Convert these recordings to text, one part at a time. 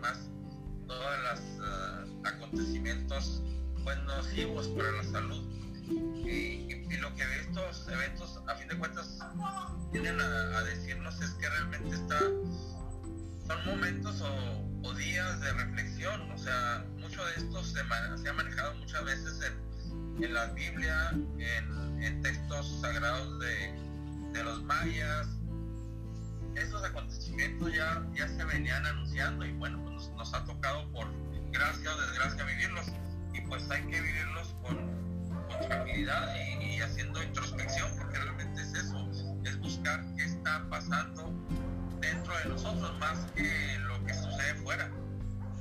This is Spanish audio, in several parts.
más todos los uh, acontecimientos pues, nocivos para la salud. Y, lo que estos eventos, a fin de cuentas, vienen a, decirnos es que realmente está, son momentos o, días de reflexión. O sea, mucho de esto se, ha manejado muchas veces en, la Biblia, en, textos sagrados de los mayas, esos acontecimientos ya, ya se venían anunciando y bueno, pues nos, ha tocado por gracia o desgracia vivirlos y pues hay que vivirlos con, con tranquilidad y, haciendo introspección porque realmente es eso, es buscar qué está pasando dentro de nosotros más que lo que sucede fuera.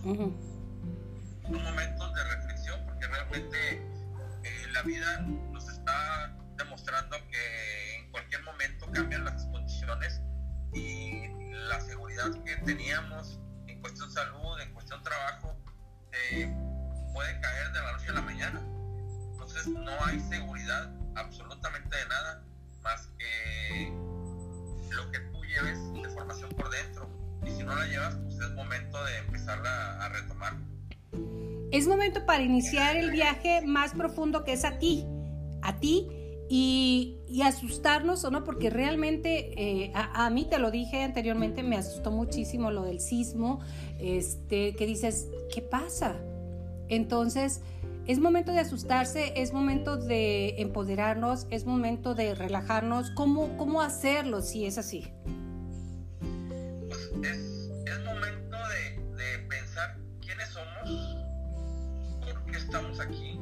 Un momento de reflexión porque realmente eh, la vida nos está demostrando que en cualquier momento cambian las condiciones que teníamos en cuestión salud, en cuestión trabajo, eh, puede caer de la noche a la mañana. Entonces no hay seguridad absolutamente de nada más que lo que tú lleves de formación por dentro. Y si no la llevas, pues es momento de empezarla a retomar. Es momento para iniciar el viaje más profundo que es a ti, a ti y, asustarnos o no, porque realmente eh, a, mí te lo dije anteriormente, me asustó muchísimo lo del sismo, este, que dices, ¿qué pasa? Entonces, es momento de asustarse, es momento de empoderarnos, es momento de relajarnos. ¿Cómo, cómo hacerlo si es así? Pues es, momento de pensar quiénes somos, por qué estamos aquí,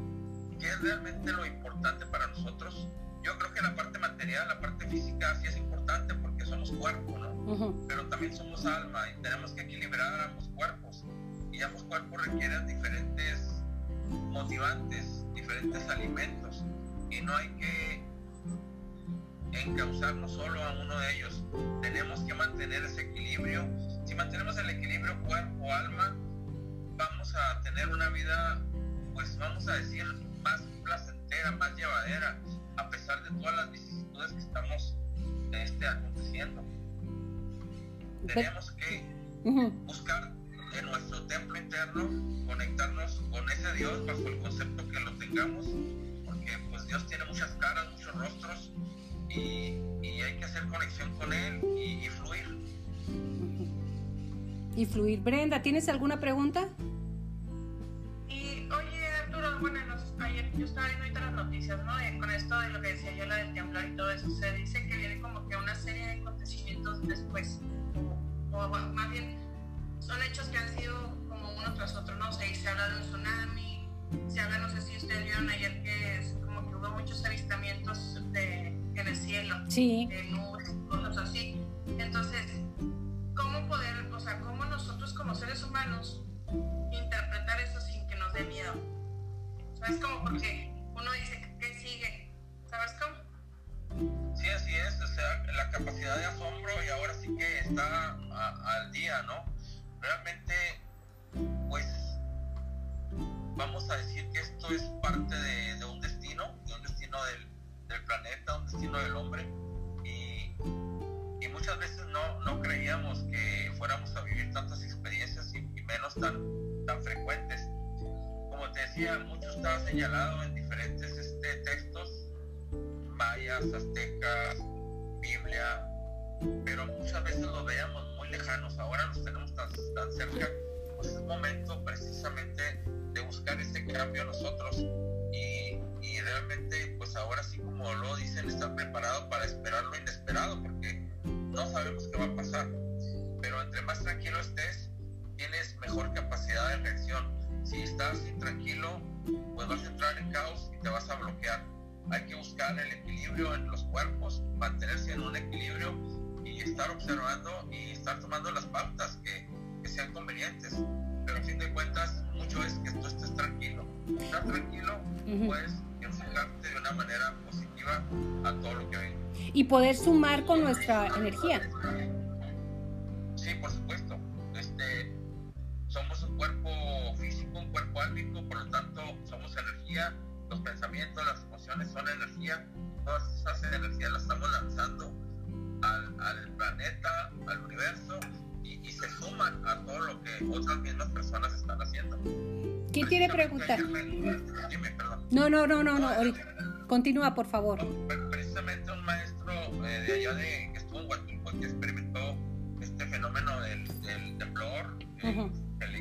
es realmente lo importante para nosotros yo creo que la parte material, la parte física sí es importante porque somos cuerpo, ¿no? Pero también somos alma y tenemos que equilibrar ambos cuerpos. Y ambos cuerpos requieren diferentes motivantes, diferentes alimentos. Y no hay que encauzarnos solo a uno de ellos. Tenemos que mantener ese equilibrio. Si mantenemos el equilibrio cuerpo-alma, vamos a tener una vida, pues vamos a decir, más placentera, más llevadera a pesar de todas las vicisitudes que estamos este, aconteciendo. Tenemos que buscar en nuestro templo interno conectarnos con ese Dios bajo el concepto que lo tengamos, porque pues Dios tiene muchas caras, muchos rostros y, hay que hacer conexión con Él y, fluir. Y fluir. Brenda, ¿tienes alguna pregunta? Bueno, ayer yo estaba viendo ahorita las noticias, ¿no? con esto de lo que decía yo, la del temblor y todo eso, se dice que viene como que una serie de acontecimientos después, o, más bien son hechos que han sido como uno tras otro, ¿no? O sea, y se habla de un tsunami, se habla, no sé si ustedes vieron ayer que es como que hubo muchos avistamientos de, en el cielo, sí. de nubes, cosas así. Entonces, ¿cómo poder, o sea, cómo nosotros como seres humanos interpretar eso sin que nos dé miedo? Es como porque uno dice que sigue, ¿sabes cómo? Sí, así es, o sea, la capacidad de asombro y ahora sí que está al día, ¿no? Realmente, pues, vamos a decir que esto es parte de, un destino, de un destino del, planeta, un destino del hombre, y, y muchas veces no, no, creíamos que fuéramos a vivir tantas experiencias y, y menos tan, tan frecuentes como te decía, mucho estaba señalado en diferentes este, textos, mayas, aztecas, Biblia, pero muchas veces los veíamos muy lejanos, ahora los tenemos tan, tan cerca, pues es momento precisamente de buscar ese cambio nosotros y, y realmente pues ahora sí como lo dicen, estar preparado para esperar lo inesperado, porque no sabemos qué va a pasar, pero entre más tranquilo estés, tienes mejor capacidad de reacción si estás intranquilo, pues vas a entrar en caos y te vas a bloquear. Hay que buscar el equilibrio en los cuerpos, mantenerse en un equilibrio y estar observando y estar tomando las pautas que, que sean convenientes. Pero a fin de cuentas, mucho es que tú estés tranquilo. Estar tranquilo, puedes enfocarte de una manera positiva a todo lo que venga. Y poder sumar con nuestra energía. Sí, por supuesto. Emociones son energía, todas esas energías las estamos lanzando al, al planeta, al universo, y, se suman a todo lo que otras mismas personas están haciendo. ¿Quién tiene preguntas? No, no, no, no, no, ahorita. Continúa, por favor. Precisamente un maestro eh, de allá de, que estuvo en Huatulco que experimentó este fenómeno del, temblor, eh, que le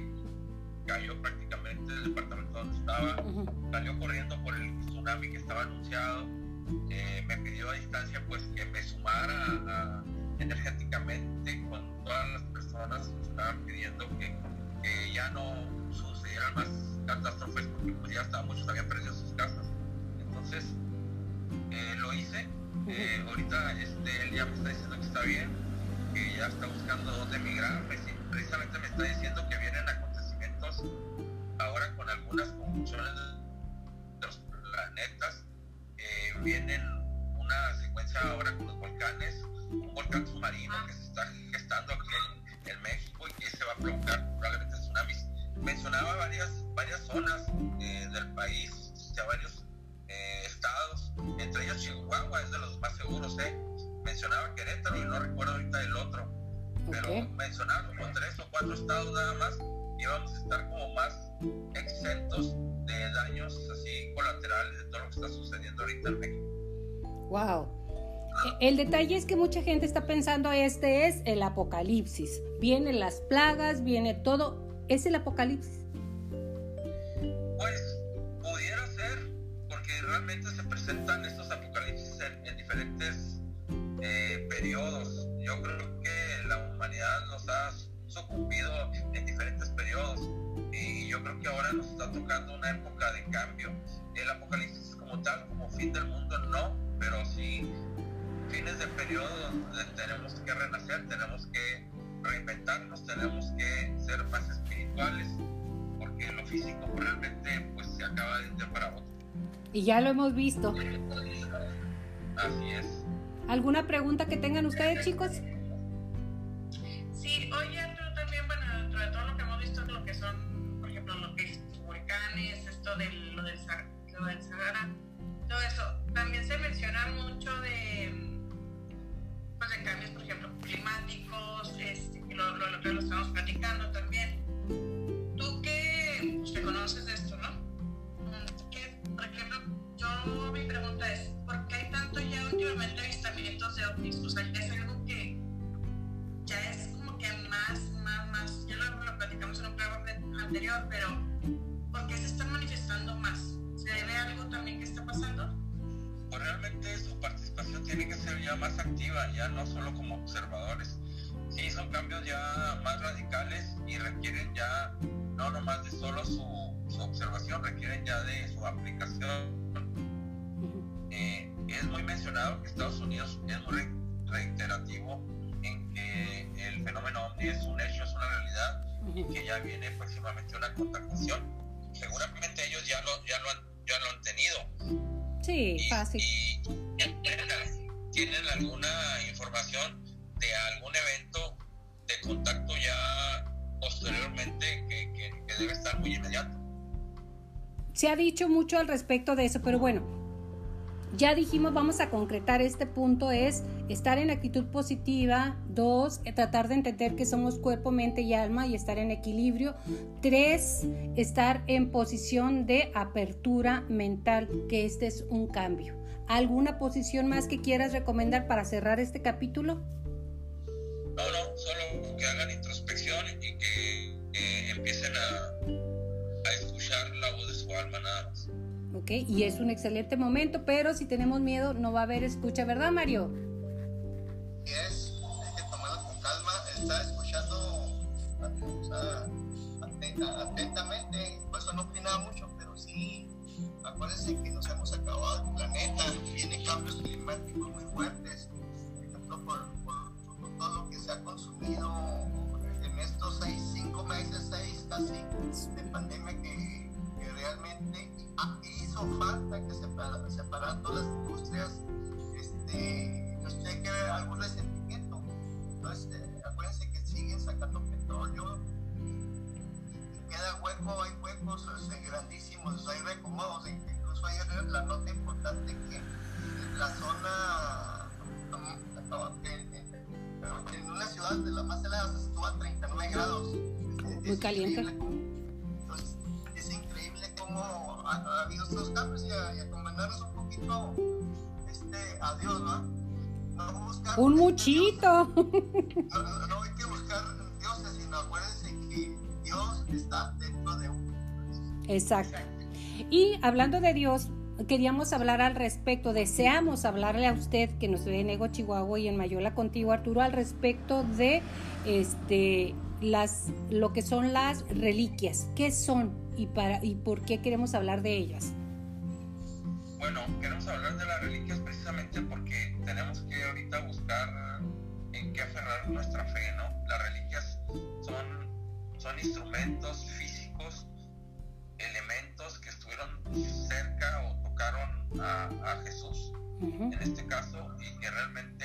cayó prácticamente el departamento donde estaba, salió corriendo por el tsunami que estaba anunciado, eh, me pidió a distancia pues que me sumara energéticamente con todas las personas que estaban pidiendo que, ya no sucedieran más catástrofes porque pues ya estaban, muchos habían perdido sus casas. Entonces eh, lo hice. Eh, ahorita este, él ya me está diciendo que está bien, que ya está buscando dónde emigrar. Precisamente me está diciendo que vienen con algunas conjunciones de los planetas. Eh, vienen Wow. El detalle es que mucha gente está pensando este es el apocalipsis. Vienen las plagas, viene todo. ¿Es el apocalipsis? Pues realmente se presentan estos apocalipsis en, diferentes eh, periodos. Yo creo que la humanidad nos ha sucumbido en diferentes periodos y yo creo que ahora nos está tocando una época de cambio. El apocalipsis como tal, como fin del mundo, no, pero sí fines de periodo donde tenemos que renacer, tenemos que reinventarnos, tenemos que ser más espirituales, porque lo físico realmente pues se acaba de un día para otro. Y ya lo hemos visto. Así es. ¿Alguna pregunta que tengan ustedes, chicos? Sí, oye, tú también, bueno, dentro de todo lo que hemos visto, lo que son, por ejemplo, lo que es huracanes, esto de lo del, lo del Sahara, todo eso, también se menciona mucho de, pues, de cambios, por ejemplo, climáticos, este, lo, lo, lo que lo estamos platicando también. Tú que pues, te conoces de esto, ¿no? por ejemplo, yo mi pregunta es, ¿por qué hay tanto ya últimamente avistamientos de ovnis? O sea, es algo que ya es como que más, más, más, ya lo, lo platicamos en un programa anterior, pero más activa, ya no solo como observadores. Sí, son cambios ya más radicales y requieren ya no nomás de solo su su observación requieren ya de su aplicación. Eh, es muy mencionado que Estados Unidos es muy reiterativo en que el fenómeno OVNI es un hecho, es una realidad y que ya viene próximamente una contactación. Seguramente ellos ya lo, ya lo, han, ya lo han tenido. Sí, fácil. Y, tienen alguna información de algún evento de contacto ya posteriormente que, que debe estar muy inmediato. Se ha dicho mucho al respecto de eso, pero bueno, ya dijimos, vamos a concretar este punto, es estar en actitud positiva, dos, tratar de entender que somos cuerpo, mente y alma y estar en equilibrio, tres, estar en posición de apertura mental, que este es un cambio. ¿Alguna posición más que quieras recomendar para cerrar este capítulo? No, no, solo que hagan introspección y que empiecen a, a escuchar la voz de alma nada más. Ok, y es un excelente momento, pero si tenemos miedo no va a haber escucha, ¿verdad, Mario? Es, hay que tomarlo con calma, está escuchando atentamente, por eso no opinaba mucho, pero sí, acuérdense que nos hemos acabado el planeta, vienen cambios climáticos muy fuertes, por todo lo que se ha consumido en estos seis, cinco meses, seis casi, de pandemia que realmente hizo falta que separar todas las industrias, este, pues tiene que algún resentimiento. Entonces, eh, acuérdense que siguen sacando petróleo queda hueco, hay huecos este, grandísimos, hay recomodos, incluso hay la nota importante que la zona en una ciudad de las más heladas estuvo a 39 grados. Muy caliente. Entonces, es increíble cómo ha, ha habido estos cambios y a, y a encomendarnos un poquito este, a Dios, ¿no? No buscar Un muchito. No hay que buscar dioses, sino acuérdense que Dios está dentro de uno. Exacto. Y hablando de Dios, queríamos hablar al respecto, deseamos hablarle a usted que nos ve en Ego Chihuahua y en Mayola contigo, Arturo, al respecto de este las lo que son las reliquias. ¿Qué son y para y por qué queremos hablar de ellas? Bueno, queremos hablar de las reliquias precisamente porque tenemos que ahorita buscar en qué aferrar nuestra fe, ¿no? Las reliquias son, son instrumentos físicos, elementos que estuvieron cerca o tocaron a, a Jesús, Ujú, en este caso, y que realmente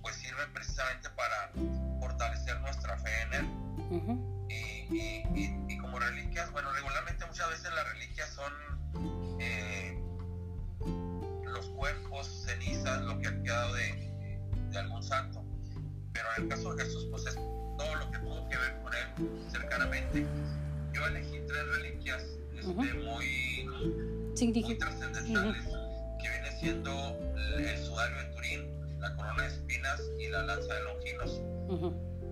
pues sirven precisamente para fortalecer nuestra fe en Él. ujú, y, y- y- y como reliquias, bueno, regularmente muchas veces las reliquias son eh, los cuerpos, cenizas, lo que ha quedado de, de algún santo. Pero en el caso de Jesús, pues es todo lo que cercanamente. Yo elegí tres reliquias este, muy, muy trascendentales, que viene siendo el sudario de Turín, la corona de espinas y la lanza de Longinos.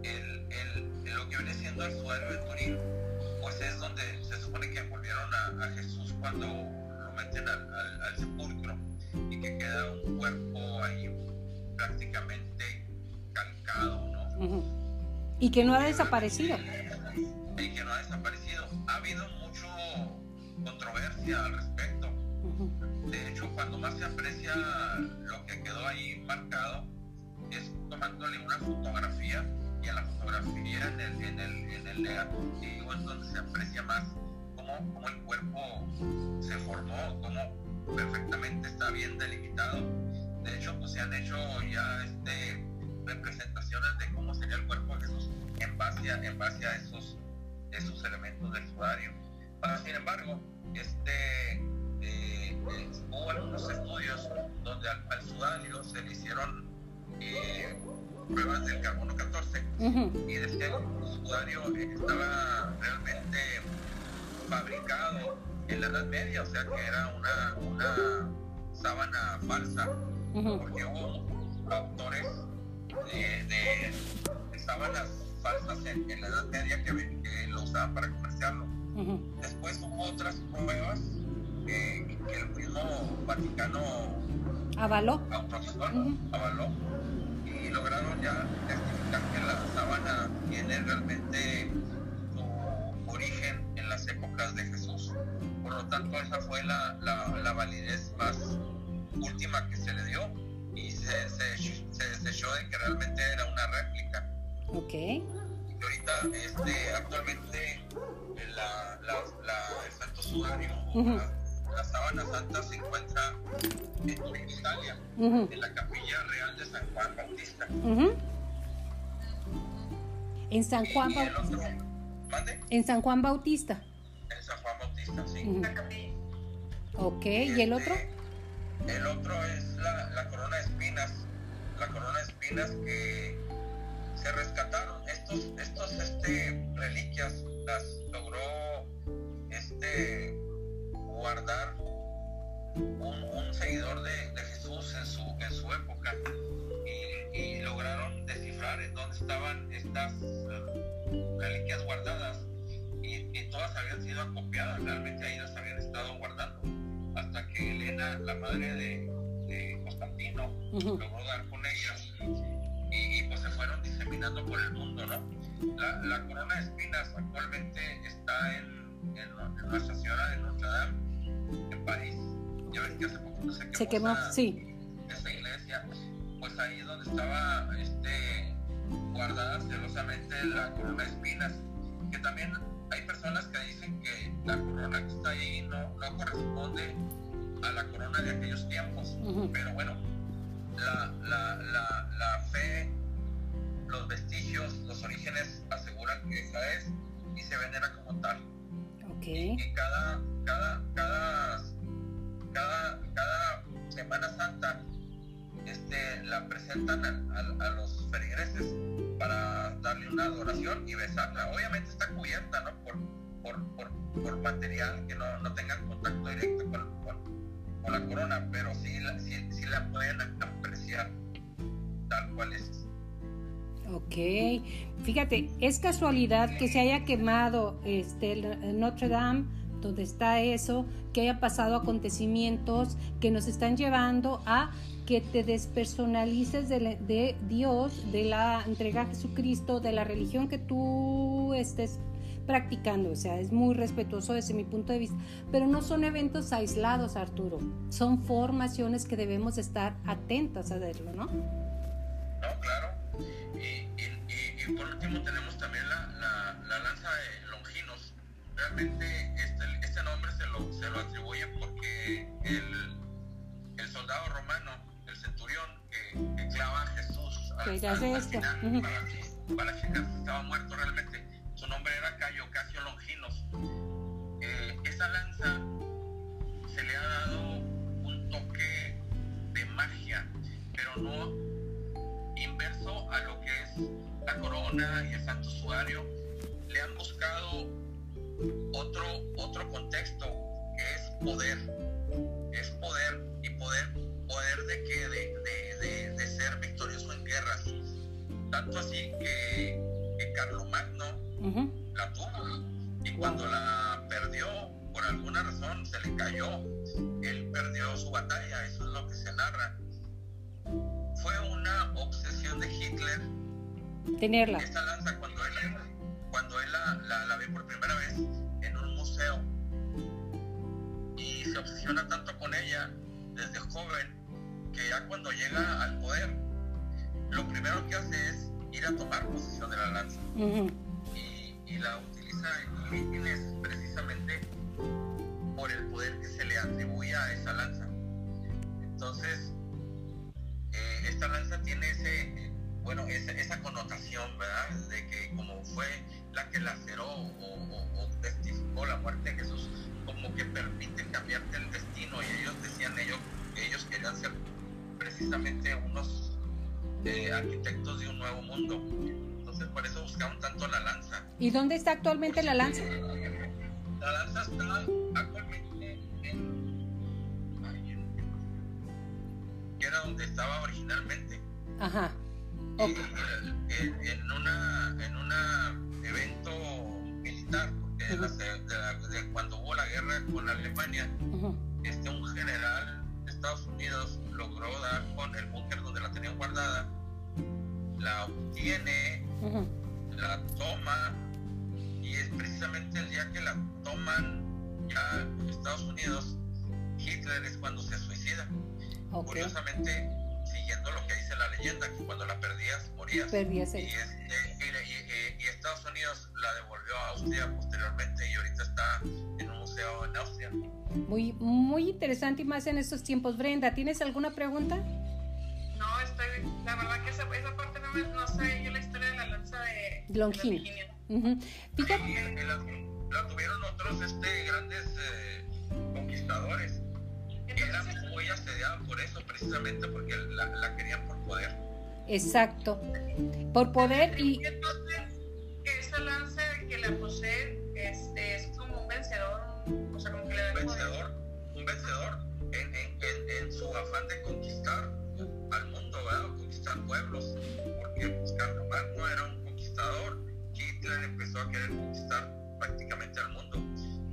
El, el- lo que viene siendo el sudario de Turín, pues es donde se supone que envolvieron a, a Jesús cuando lo meten al, al- al sepulcro y que queda un cuerpo ahí prácticamente calcado, ¿no? Y que no ha desaparecido. Y que no ha desaparecido. Ha habido mucho controversia al respecto. De hecho, cuando más se aprecia lo que quedó ahí marcado es tomándole una fotografía y en la fotografía, en el, en el, en el negativo, es donde se aprecia más cómo, cómo el cuerpo se formó, cómo perfectamente está bien delimitado. De hecho, pues se han hecho ya este, representaciones de cómo sería el cuerpo de Jesús en base a, en base a esos, esos elementos del sudario. Sin embargo, este, eh, eh, hubo algunos estudios donde al, al sudario se le hicieron eh, pruebas del carbono 14 ujú, y decían que el sudario estaba realmente fabricado en la Edad Media, o sea que era una, una sábana falsa, porque hubo autores de, de- de sábanas falsas en, en la Edad Media que, que lo usaban para comerciarlo. Después hubo otras pruebas eh, que el mismo Vaticano Avaló. autorizó, Ujú. avaló y lograron ya testificar que la sábana tiene realmente su origen en las épocas de Jesús. Por lo tanto, esa fue la, la, la validez más última que se le dio y se, se, se desechó de que realmente era una réplica. Ok. Y ahorita, este, actualmente, la, la, la- el Santo Sudario, Ujú. la, sábana santa, se encuentra en Italia, en la capilla real de San Juan Bautista. En San Juan Bautista. otro, ¿mande? En San Juan Bautista. En San Juan Bautista, sí. Ok. ¿Y el otro? El otro es la, corona de espinas. La corona de espinas que se rescataron. Estos, estos este, reliquias las logró este, guardar un, seguidor de, Jesús en su, en su época. Y, y lograron descifrar en dónde estaban estas eh, reliquias guardadas. Y, y todas habían sido acopiadas. Realmente ahí las habían estado guardando hasta que Elena, la madre de, de Constantino, logró dar con ellas y, y, pues se fueron diseminando por el mundo, ¿no? La, la corona de espinas actualmente está en, en, en Nuestra Señora de Notre Dame, en París. Ya ves que hace poco se quemó, Se quemó, esa, sí. esa iglesia. Pues ahí es donde estaba este, guardada celosamente la corona de espinas, que también hay personas que dicen que la corona que está ahí no, no corresponde a la corona de aquellos tiempos. Ujú, Pero bueno, la, la, la, la fe, los vestigios, los orígenes aseguran que esa es y se venera como tal. Ok. Y cada, cada, cada, cada, cada Semana Santa este, la presentan a, a- a los una adoración y besarla. Obviamente está cubierta, ¿no? Por, por, por, material que no, no tenga contacto directo con, con, la corona, pero sí, sí, sí la pueden apreciar tal cual es. Ok, fíjate, es casualidad que se haya quemado este, Notre Dame, donde está eso, que haya pasado acontecimientos que nos están llevando a que te despersonalices de, de, Dios, de la entrega a Jesucristo, de la religión que tú estés practicando. O sea, es muy respetuoso desde mi punto de vista. Pero no son eventos aislados, Arturo. Son formaciones que debemos estar atentas a verlo, ¿no? No, claro. Y, y, por último tenemos también la, la, lanza de. Realmente este, este nombre se lo, se lo atribuye porque el, el soldado romano que, clava a Jesús al, final, para, para, estaba muerto realmente. Su nombre era Cayo Casio Longinos. Eh, esa lanza se le ha dado un toque de magia, pero no inverso a lo que es la corona y el santo sudario. Le han buscado otro, otro contexto que es poder. Es poder y poder poder de que de, de, ser victorioso en guerras. Tanto así que, que Carlomagno la tuvo y cuando la perdió, por alguna razón se le cayó. Él perdió su batalla, eso es lo que se narra. Fue una obsesión de Hitler tenerla. Esta lanza cuando él, cuando él la, la, la ve por primera vez en un museo y se obsesiona tanto con ella desde joven que ya cuando llega al poder, lo primero que hace es ir a tomar posesión de la lanza. y, la utiliza en mítines precisamente por el poder que se le atribuye a esa lanza. Entonces, eh, esta lanza tiene ese, bueno, esa, esa, connotación, ¿verdad? De que como fue la que laceró o, o testificó la muerte de Jesús, como que permite cambiarte el destino y ellos decían ellos ellos querían ser precisamente unos eh, arquitectos de un nuevo mundo. Entonces por eso buscaban tanto la lanza. ¿Y dónde está actualmente la lanza? La lanza está actualmente en, que era donde estaba originalmente. Ajá. Okay. En, en, una en un evento militar porque de la, de cuando hubo la guerra con Alemania este un general Estados Unidos logró dar con el búnker donde la tenían guardada, la obtiene, la toma, y es precisamente el día que la toman ya Estados Unidos, Hitler es cuando se suicida. Curiosamente, siguiendo lo que dice la leyenda, que cuando la perdías, morías. Perdías y, y, Estados Unidos la devolvió a Austria posteriormente y ahorita está en un museo en Austria. Muy, muy interesante y más en estos tiempos. Brenda, ¿tienes alguna pregunta? No, estoy, la verdad que esa, esa parte no, me, no sé yo la historia de la lanza de. Fíjate. La, la, tuvieron otros este, grandes eh, conquistadores que eran muy asediados por eso, precisamente porque la, la, querían por poder. Exacto, por poder y... Entonces, lanza que la posee este, es como un vencedor, o sea, como que le da un vencedor, un vencedor en, en, en, su afán de conquistar al mundo, ¿verdad? conquistar pueblos, porque pues, Carlomagno era un conquistador, Hitler empezó a querer conquistar prácticamente al mundo,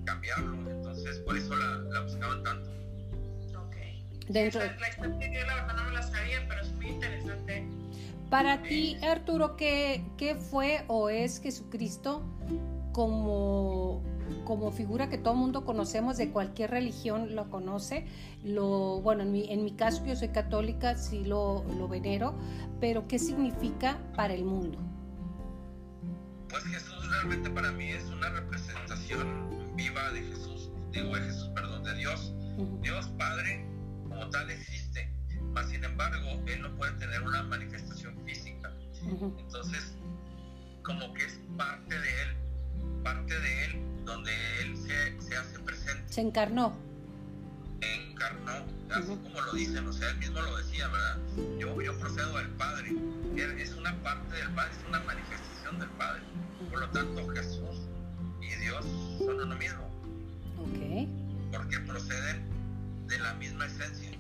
cambiarlo, entonces por eso la, la buscaban tanto. Dentro... La, la historia la verdad no me la sabía, pero es muy interesante. Para ti, Arturo, ¿qué, ¿qué, fue o es Jesucristo como, como figura que todo el mundo conocemos, de cualquier religión lo conoce? Lo, bueno, en mi, en mi caso yo soy católica, sí lo, lo venero, pero ¿qué significa para el mundo? Pues Jesús realmente para mí es una representación viva de Jesús, digo de Jesús, perdón, de Dios, Dios Padre como tal existe, mas sin embargo, él no puede tener una manifestación física. Entonces, como que es parte de él, parte de él, donde él se, se hace presente. Se encarnó. Encarnó, así como lo dicen, o sea, él mismo lo decía, ¿verdad? Yo, yo procedo del Padre, él es una parte del Padre, es una manifestación del Padre. Por lo tanto, Jesús y Dios son uno mismo. Ok. Porque proceden de la misma esencia.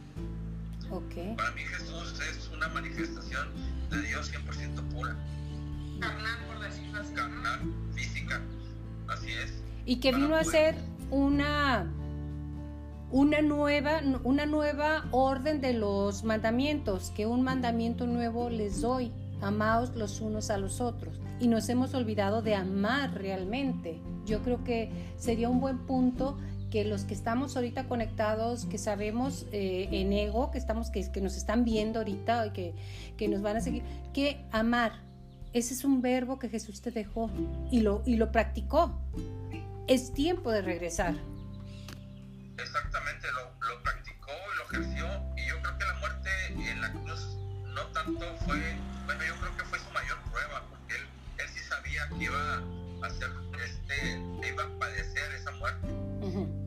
Ok. Para mí Jesús es una manifestación de Dios 100% pura. Carnal, por decirlo así. Carnal, física, así es. Y que vino a ser una una nueva, una nueva orden de los mandamientos, que un mandamiento nuevo les doy, amaos los unos a los otros. Y nos hemos olvidado de amar realmente. Yo creo que sería un buen punto que los que estamos ahorita conectados, que sabemos eh, en ego, que, estamos, que, que, nos están viendo ahorita, que, que nos van a seguir, que amar. Ese es un verbo que Jesús te dejó y lo, y lo practicó. Es tiempo de regresar exactamente lo, lo, practicó y lo ejerció y yo creo que la muerte en la cruz no tanto fue, bueno yo creo que fue su mayor prueba porque él, él sí sabía que iba a hacer este, iba a padecer esa muerte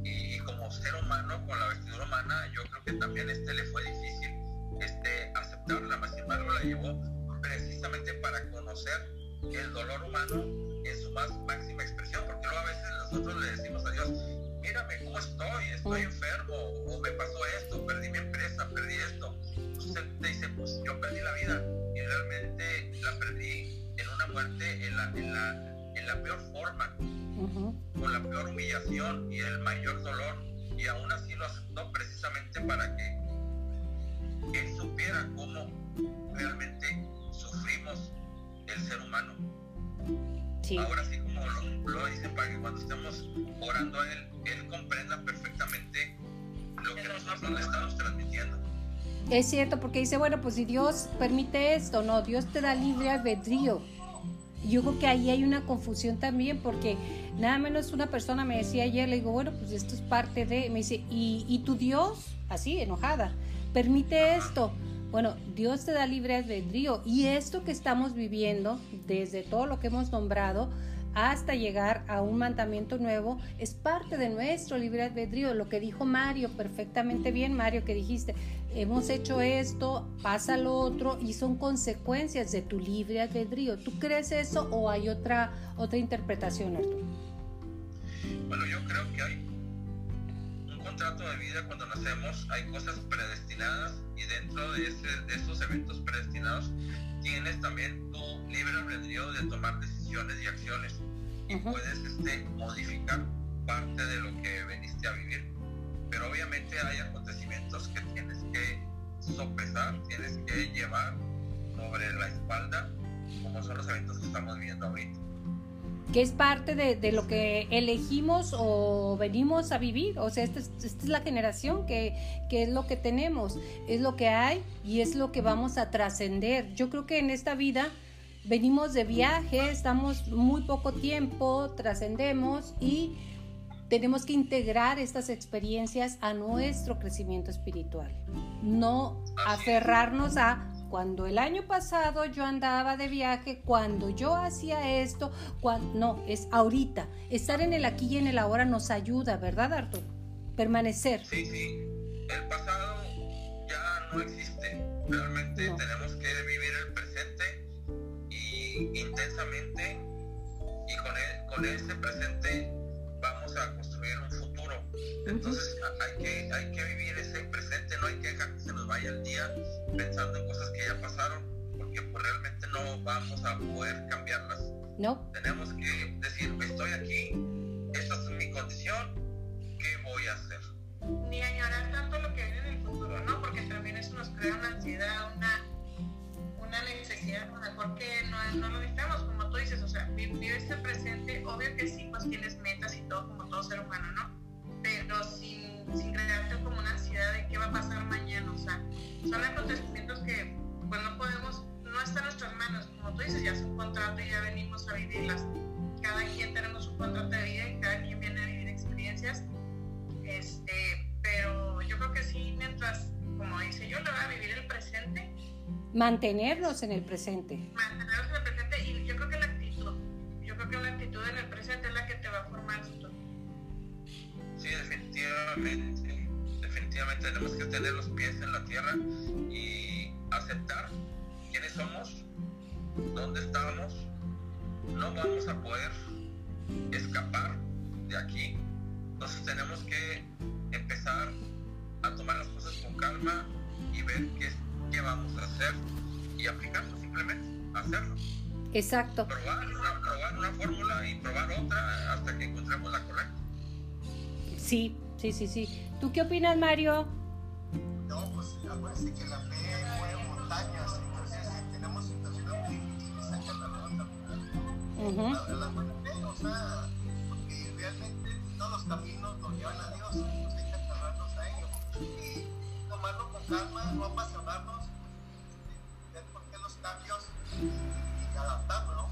y, como ser humano con la vestidura humana yo creo que también este le fue difícil este, aceptarla, más sin embargo la llevó precisamente para conocer el dolor humano en su más máxima expresión porque luego a veces nosotros le decimos a Dios mírame cómo estoy, estoy enfermo, o me pasó esto, perdí mi empresa, perdí esto. Usted te dice, pues yo perdí la vida y realmente la perdí en una muerte en la, en la, en la peor forma, la peor humillación y el mayor dolor. Y aún así lo aceptó precisamente para que él supiera cómo realmente sufrimos el ser humano. Sí. Ahora sí, como lo, lo dice, para que cuando estemos orando a Él, Él comprenda perfectamente lo que nosotros le estamos transmitiendo. Es cierto, porque dice, bueno, pues si Dios permite esto, no, Dios te da libre albedrío. Yo creo que ahí hay una confusión también, porque nada menos una persona me decía ayer, le digo, bueno, pues esto es parte de, me dice, ¿y, y tu Dios? Así, enojada, permite esto. Bueno, Dios te da libre albedrío y esto que estamos viviendo, desde todo lo que hemos nombrado, hasta llegar a un mandamiento nuevo, es parte de nuestro libre albedrío. Lo que dijo Mario perfectamente bien, Mario, que dijiste, hemos hecho esto, pasa lo otro y son consecuencias de tu libre albedrío. ¿Tú crees eso o hay otra, otra interpretación, Arturo? Bueno, yo creo que hay contrato de vida cuando nacemos, hay cosas predestinadas y dentro de, ese, de esos eventos predestinados tienes también tu libre albedrío de tomar decisiones y acciones y uh -huh. puedes este, modificar parte de lo que veniste a vivir. Pero obviamente hay acontecimientos que tienes que sopesar, tienes que llevar sobre la espalda, como son los eventos que estamos viendo ahorita que es parte de, de, lo que elegimos o venimos a vivir. O sea, esta es, esta es la generación que, que, es lo que tenemos, es lo que hay y es lo que vamos a trascender. Yo creo que en esta vida venimos de viaje, estamos muy poco tiempo, trascendemos y tenemos que integrar estas experiencias a nuestro crecimiento espiritual. No aferrarnos a cuando el año pasado yo andaba de viaje, cuando yo hacía esto, cuando, no, es ahorita. Estar en el aquí y en el ahora nos ayuda, ¿verdad, Arturo? Permanecer. Sí, sí. El pasado ya no existe. Realmente no. tenemos que vivir el presente y intensamente y con, el, con ese presente vamos a construir un futuro. Entonces uh -huh. hay, que, hay que vaya el día pensando en cosas que ya pasaron, porque pues, realmente no vamos a poder cambiarlas. No. Tenemos que decir, estoy aquí, esta es mi condición, ¿qué voy a hacer? Ni añorar tanto lo que viene en el futuro, ¿no? Porque también eso nos crea una ansiedad, una, una necesidad, mejor que no, no lo necesitamos, como tú dices, o sea, vivir este presente, obvio que sí, pues tienes metas y todo, como todo ser humano, ¿no? Pero sin, sin crearte como una ansiedad de qué va a pasar mañana, o sea, son acontecimientos que pues no podemos, no está en nuestras manos, como tú dices, ya es un contrato y ya venimos a vivirlas. Cada quien tenemos un contrato de vida y cada quien viene a vivir experiencias, este, pero yo creo que sí, mientras, como dice yo, le voy a vivir el presente. Mantenernos en el presente. Mantenernos en el presente y yo creo que la actitud, yo creo que la actitud en el presente es la que te va a formar. Sí, definitivamente, definitivamente tenemos que tener los pies en la tierra y aceptar quiénes somos, dónde estamos. No vamos a poder escapar de aquí. Entonces tenemos que empezar a tomar las cosas con calma y ver qué, qué vamos a hacer y aplicarlo simplemente, hacerlo. Exacto. Probar, una, probar una fórmula y probar otra hasta que encontremos la correcta. Sí, sí, sí, sí. ¿Tú qué opinas, Mario? No, pues acuérdense que la fe mueve montañas, entonces si tenemos situaciones muy difíciles, hay que Ujú. la, la buena fe, o sea, porque realmente todos los caminos nos llevan a Dios, entonces hay que agarrarnos a ellos y tomarlo con calma, no apasionarnos, ver por qué los cambios y, y adaptarlo, ¿no?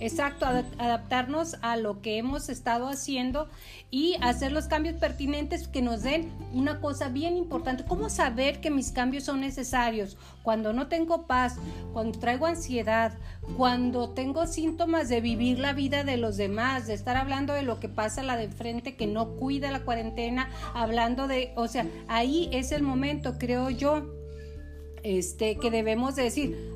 Exacto, ad- adaptarnos a lo que hemos estado haciendo y hacer los cambios pertinentes que nos den una cosa bien importante. ¿Cómo saber que mis cambios son necesarios? Cuando no tengo paz, cuando traigo ansiedad, cuando tengo síntomas de vivir la vida de los demás, de estar hablando de lo que pasa la de frente que no cuida la cuarentena, hablando de, o sea, ahí es el momento, creo yo, este, que debemos de decir,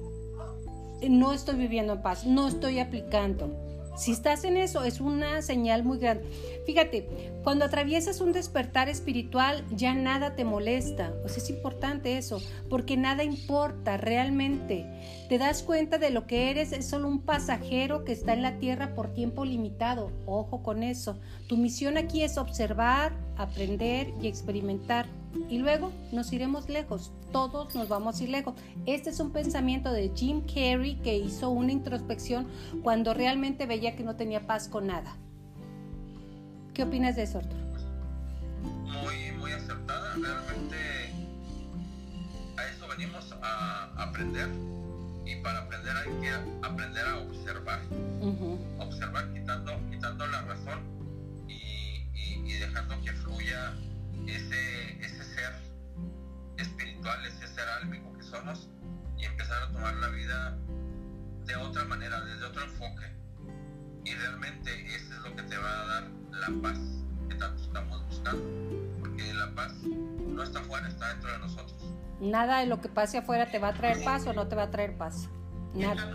no estoy viviendo en paz, no estoy aplicando. Si estás en eso, es una señal muy grande. Fíjate, cuando atraviesas un despertar espiritual, ya nada te molesta. O es importante eso, porque nada importa realmente. Te das cuenta de lo que eres, es solo un pasajero que está en la tierra por tiempo limitado. Ojo con eso. Tu misión aquí es observar, aprender y experimentar. Y luego nos iremos lejos. Todos nos vamos a ir lejos. Este es un pensamiento de Jim Carrey que hizo una introspección cuando realmente veía que no tenía paz con nada. ¿Qué opinas de eso, Arturo? Muy, muy acertada. Realmente a eso venimos a aprender. Y para aprender hay que aprender a observar. Observar quitando, quitando la razón y, y- y dejando que fluya ese, ese ser espiritual, ese ser álmico que somos y empezar a tomar la vida de otra manera, desde otro enfoque. Y realmente eso es lo que te va a dar la paz que tanto estamos buscando. Porque la paz no está afuera, está dentro de nosotros. Nada de lo que pase afuera te va a traer paz o no te va a traer paz. Nada.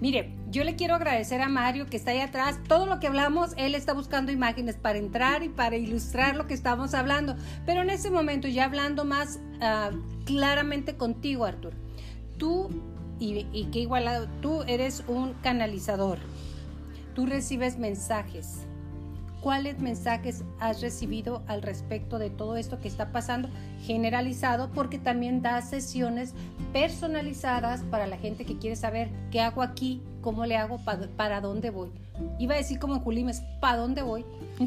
Mire, yo le quiero agradecer a Mario que está ahí atrás. Todo lo que hablamos, él está buscando imágenes para entrar y para ilustrar lo que estamos hablando. Pero en ese momento, ya hablando más ah, claramente contigo, Artur, tú, y, y que igual tú eres un canalizador, tú recibes mensajes. ¿Cuáles mensajes has recibido al respecto de todo esto que está pasando generalizado? Porque también da sesiones personalizadas para la gente que quiere saber qué hago aquí, cómo le hago, pa- para dónde voy. Iba a decir como en Julimes, ¿para dónde voy? Sí,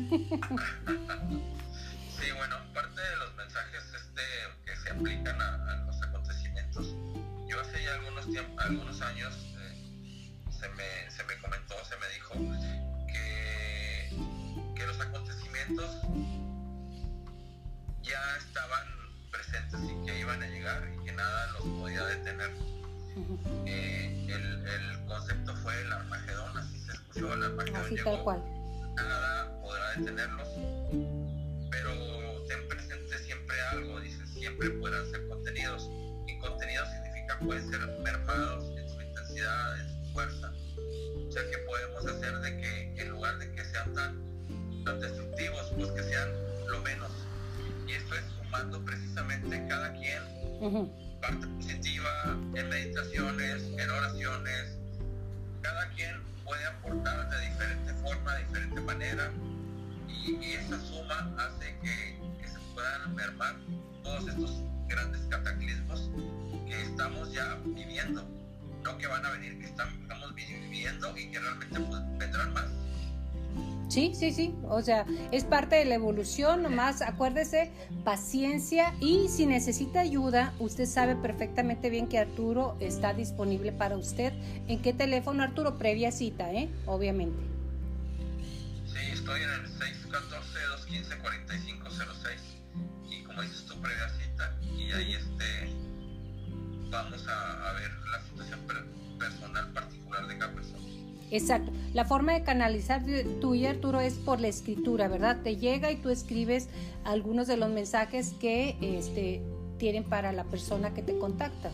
bueno, parte de los mensajes este, que se aplican a, a los acontecimientos, yo hace ya algunos, algunos años eh, se, me, se me comentó, se me dijo ya estaban presentes y que iban a llegar y que nada los podía detener. Eh, el, el concepto fue el Armagedón, así se escuchó, el Armagedón Así llegó tal cual. nada podrá detenerlos, pero ten presente siempre algo, dice, siempre puedan ser contenidos, y contenido significa pueden ser mermados en su intensidad, en su fuerza, o sea que podemos hacer de que en lugar de que sean tan, tan pues que sean lo menos, y esto es sumando precisamente cada quien. Parte positiva, en meditaciones, en oraciones. Cada quien puede aportar de diferente forma, de diferente manera, y, y esa suma hace que, que se puedan mermar todos estos grandes cataclismos que estamos ya viviendo, no que van a venir, que estamos vi- viviendo y que realmente pues, vendrán más. Sí, sí, sí. O sea, es parte de la evolución, nomás acuérdese, paciencia y si necesita ayuda, usted sabe perfectamente bien que Arturo está disponible para usted. ¿En qué teléfono, Arturo? Previa cita, ¿eh? Obviamente. Sí, estoy en el 614-215-4506 y como dices tu previa cita y ahí este vamos a, ver la situación per- personal particular de cada persona. Exacto. La forma de canalizar tú y Arturo es por la escritura, ¿verdad? Te llega y tú escribes algunos de los mensajes que este, tienen para la persona que te contacta.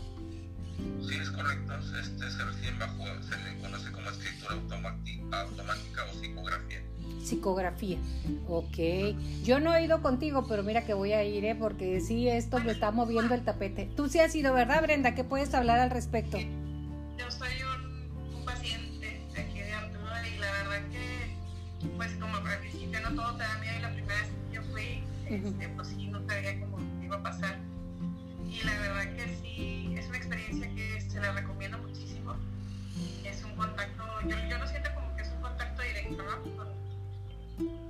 Sí, es correcto. Este, se reciben bajo, se le conoce como escritura automática, o psicografía. Psicografía, ok. Yo no he ido contigo, pero mira que voy a ir, ¿eh? porque sí, esto me está moviendo el tapete. Tú sí has ido, ¿verdad, Brenda? ¿Qué puedes hablar al respecto? Todo te da miedo y la primera vez que yo fui, este, pues sí, no sabía cómo iba a pasar. Y la verdad que sí, es una experiencia que se la recomiendo muchísimo. Es un contacto, yo, yo lo siento como que es un contacto directo, ¿no?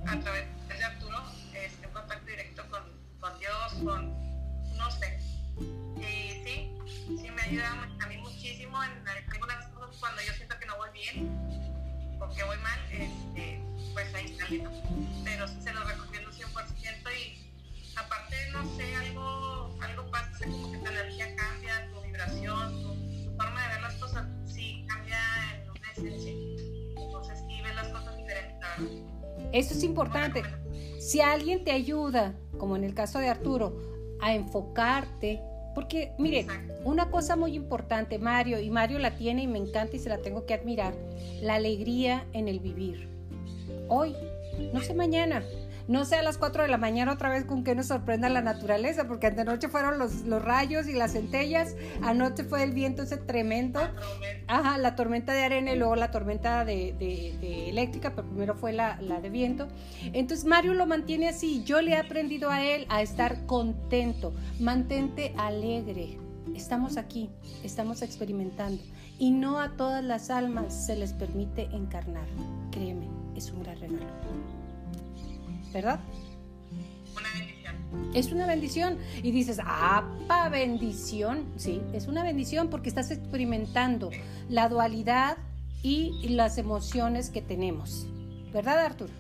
a través de Arturo, este, un contacto directo con, con Dios, con, no sé. Y sí, sí me ayuda a mí muchísimo en algunas cosas cuando yo siento que no voy bien o que voy mal, ahí Pero sí se lo recomiendo 100% y aparte, no sé, algo, algo pasa, como que tu energía cambia, tu vibración, tu, forma de ver las cosas, sí cambia en una esencia. Entonces sí ves las cosas diferentes, Eso es importante. Si alguien te ayuda, como en el caso de Arturo, a enfocarte, porque mire, una cosa muy importante, Mario, y Mario la tiene y me encanta y se la tengo que admirar, la alegría en el vivir. Hoy, no sé mañana, no sé a las 4 de la mañana otra vez con que nos sorprenda la naturaleza, porque anoche fueron los, los rayos y las centellas, anoche fue el viento ese tremendo, ajá, la tormenta de arena y luego la tormenta de, de, eléctrica, pero primero fue la, la de viento. Entonces Mario lo mantiene así, yo le he aprendido a él a estar contento, mantente alegre. Estamos aquí, estamos experimentando y no a todas las almas se les permite encarnar. Créeme, es un gran regalo. ¿verdad? Una bendición. Es una bendición. Y dices, ah, pa bendición. Sí, es una bendición porque estás experimentando la dualidad y las emociones que tenemos. ¿Verdad, Arturo?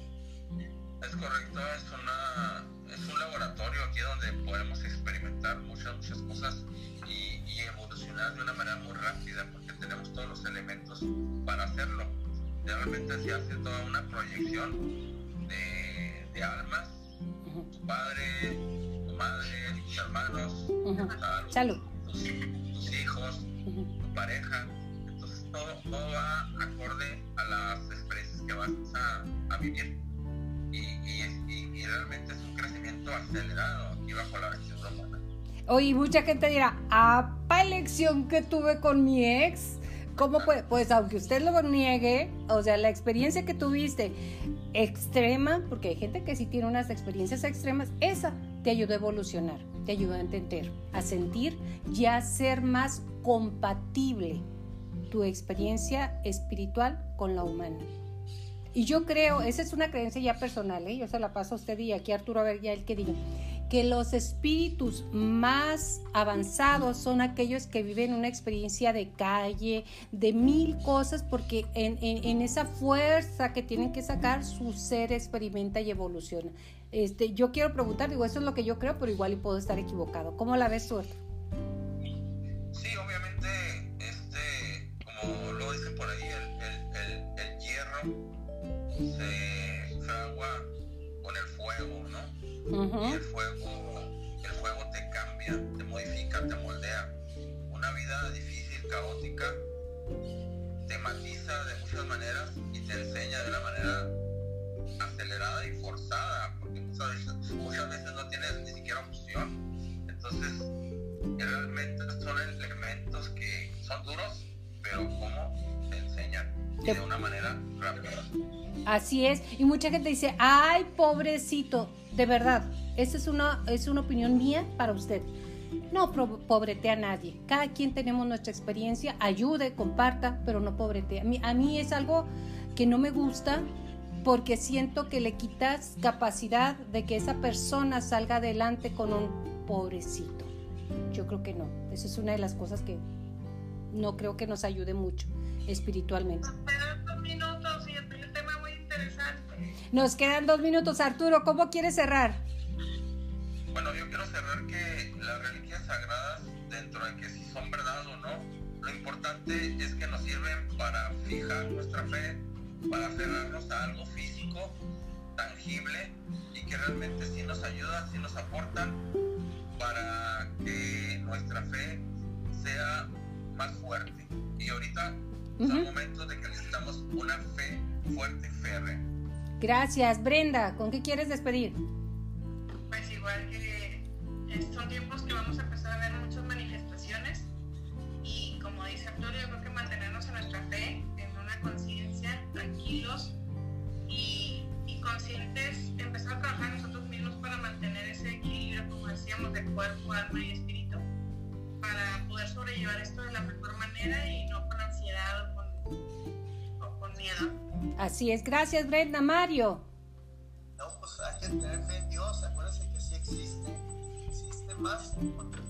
Es correcto, es, una, es un laboratorio aquí donde podemos experimentar muchas, muchas cosas y, y evolucionar de una manera muy rápida porque tenemos todos los elementos para hacerlo. Realmente se hace toda una proyección de almas, tu padre, tu madre, tus hermanos, Salud. Tus, hijos, tu pareja. Entonces todo, todo, va acorde a las experiencias que vas a, vivir. Y, y, realmente es un crecimiento acelerado aquí bajo la versión romana. Oye, mucha gente dirá, apa elección que tuve con mi ex. ¿Cómo puede? Pues aunque usted lo niegue, o sea, la experiencia que tuviste extrema, porque hay gente que sí tiene unas experiencias extremas, esa te ayuda a evolucionar, te ayuda a entender, a sentir y a ser más compatible tu experiencia espiritual con la humana. Y yo creo, esa es una creencia ya personal, ¿eh? yo se la paso a usted y aquí Arturo a ver ya el que diga que los espíritus más avanzados son aquellos que viven una experiencia de calle, de mil cosas, porque en, esa fuerza que tienen que sacar, su ser experimenta y evoluciona. Este, yo quiero preguntar, digo, eso es lo que yo creo, pero igual y puedo estar equivocado. ¿Cómo la ves tú? Sí, obviamente, este, como lo dicen por ahí, el, hierro se Y el fuego, el fuego te cambia, te modifica, te moldea. Una vida difícil, caótica, te matiza de muchas maneras y te enseña de una manera acelerada y forzada, porque muchas veces, muchas veces no tienes ni siquiera opción. Entonces, realmente son elementos que son duros, pero como te enseñan y de una manera rápida. Así es, y mucha gente dice, ay, pobrecito, de verdad, esa es una, es una opinión mía para usted. No pobrete a nadie. Cada quien tenemos nuestra experiencia, ayude, comparta, pero no pobrete. A mí, a mí es algo que no me gusta porque siento que le quitas capacidad de que esa persona salga adelante con un pobrecito. Yo creo que no. Esa es una de las cosas que no creo que nos ayude mucho espiritualmente. Nos quedan dos minutos, Arturo. ¿Cómo quieres cerrar? Bueno, yo quiero cerrar que las reliquias sagradas, dentro de que si son verdad o no, lo importante es que nos sirven para fijar nuestra fe, para aferrarnos a algo físico, tangible y que realmente sí nos ayudan, sí nos aportan para que nuestra fe sea más fuerte. Y ahorita son momentos de que necesitamos una fe fuerte y férrea. Gracias, Brenda. ¿Con qué quieres despedir? Pues igual que son tiempos que vamos a empezar a ver muchas manifestaciones y como dice Arturo, yo creo que mantenernos en nuestra fe, en una conciencia, tranquilos y, y, conscientes, empezar a trabajar nosotros mismos para mantener ese equilibrio, como decíamos, de cuerpo, alma y espíritu, para poder sobrellevar esto de la mejor manera y no con ansiedad o con, o con miedo. Así es, gracias Brenda, Mario. No, pues hay que tener fe en Dios, acuérdense que sí existe, existe más porque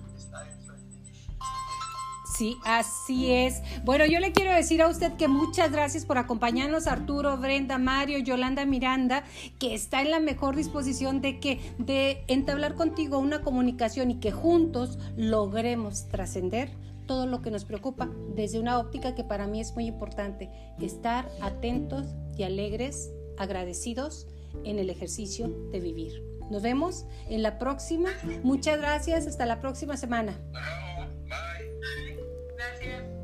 Sí, así es. Bueno, yo le quiero decir a usted que muchas gracias por acompañarnos, Arturo, Brenda, Mario, Yolanda, Miranda, que está en la mejor disposición de que de entablar contigo una comunicación y que juntos logremos trascender todo lo que nos preocupa desde una óptica que para mí es muy importante, estar atentos y alegres, agradecidos en el ejercicio de vivir. Nos vemos en la próxima. Muchas gracias. Hasta la próxima semana. xem